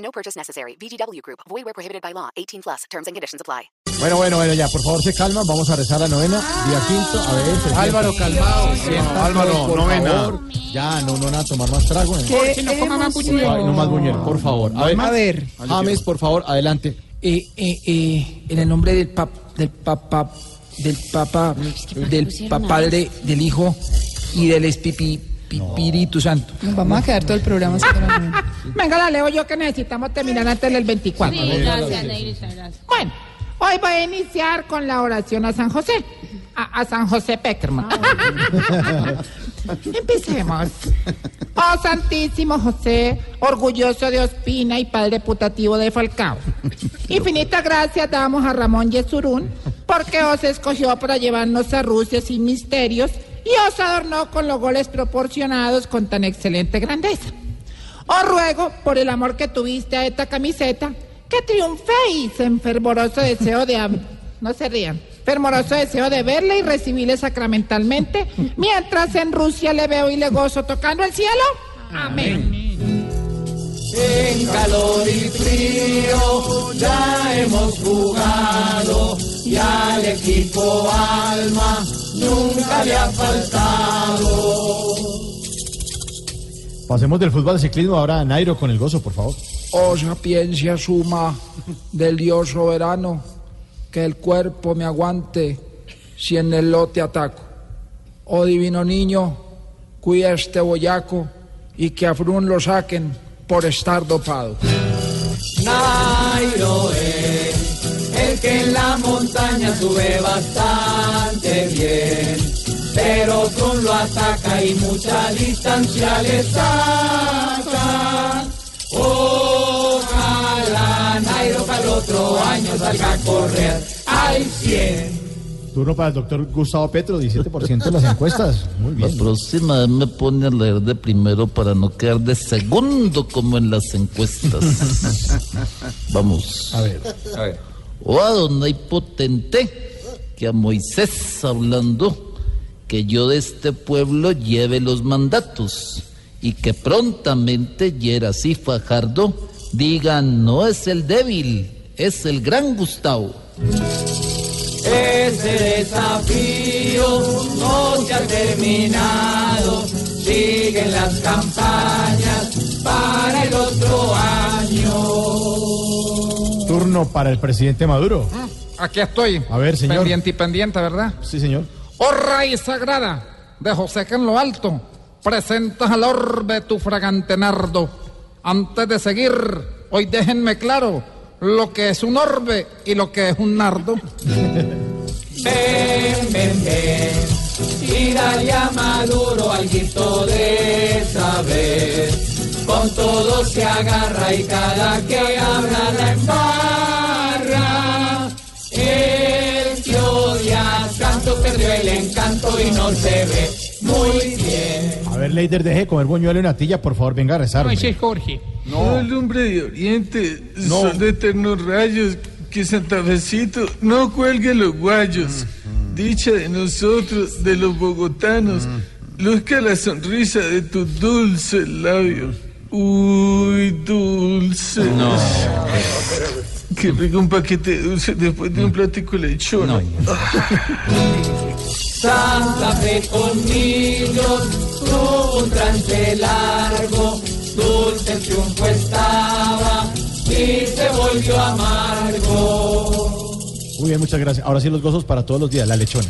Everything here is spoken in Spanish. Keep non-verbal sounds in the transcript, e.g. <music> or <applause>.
No purchase necessary. VGW Group. Void where prohibited by law. 18 plus. Terms and conditions apply. Bueno, bueno, bueno, ya, por favor, se calman. Vamos a rezar la novena. Día quinto. A ver, se Álvaro, calmado. Se Álvaro, por novena. favor. Ya, no, no, nada, tomar más trago. ¿eh? No coma más Ay, no más buñuelo, por favor. A ver, A ver. James, por favor, adelante. Eh, eh, eh, en el nombre del pap, del papá, del papá, del padre, del hijo y del espipi, Espíritu Santo. Nos vamos a quedar todo el programa. señora. Venga, la leo yo que necesitamos terminar antes del 24. gracias, Negrita, gracias. Bueno, hoy voy a iniciar con la oración a San José. A, a San José Peckerman. <laughs> Empecemos. Oh Santísimo José, orgulloso de Ospina y padre putativo de Falcao. <laughs> Infinitas gracias damos a Ramón Yesurún porque os escogió para llevarnos a Rusia sin misterios y os adornó con los goles proporcionados con tan excelente grandeza. Os ruego, por el amor que tuviste a esta camiseta, que triunféis en fervoroso deseo de... No se rían. Fervoroso deseo de verle y recibirle sacramentalmente, mientras en Rusia le veo y le gozo tocando el cielo. Amén. En calor y frío ya hemos jugado y al equipo alma nunca le ha faltado. Pasemos del fútbol al ciclismo ahora a Nairo con el gozo, por favor. Oh sapiencia suma del Dios soberano, que el cuerpo me aguante si en el lote ataco. Oh divino niño, cuida este boyaco y que a Frun lo saquen por estar dopado. Nairo es el que en la montaña sube bastante bien, pero Tron lo ataca y mucha distancia le saca. Ojalá Nairo para el otro año salga a correr al 100. Turno para el doctor Gustavo Petro, 17% de las encuestas. Muy La bien. próxima vez me pone a leer de primero para no quedar de segundo como en las encuestas. <laughs> Vamos. A ver. O a Donay Potente, que a Moisés hablando, que yo de este pueblo lleve los mandatos y que prontamente Yeras y Fajardo digan no es el débil, es el gran Gustavo. Ese desafío no se ha terminado. Siguen las campañas para el otro año. Turno para el presidente Maduro. Aquí estoy. A ver, señor. Pendiente y pendiente, ¿verdad? Sí, señor. Oh raíz sagrada de José que en lo alto presentas al orbe tu fragante nardo. Antes de seguir, hoy déjenme claro lo que es un orbe y lo que es un nardo. <laughs> Ven, ven, ven. Y dale a Maduro alguito de saber. Con todo se agarra y cada que habla encanto y no se ve muy bien. A ver, Leider, deje de comer buñuelo y natilla, por favor, venga a rezar. hombre. Jorge. No, el hombre de Oriente, son de eternos rayos, que Santafecito no cuelgue los guayos. Dicha de nosotros, de los bogotanos, luzca la sonrisa de tu dulce labio. Uy, dulce. No. Qué rico un paquete de dulce después de un platico de lechona. <laughs> Santa Fe con niños, tuvo un trance largo, dulce el triunfo estaba y se volvió amargo. Muy bien, muchas gracias. Ahora sí los gozos para todos los días, la lechona.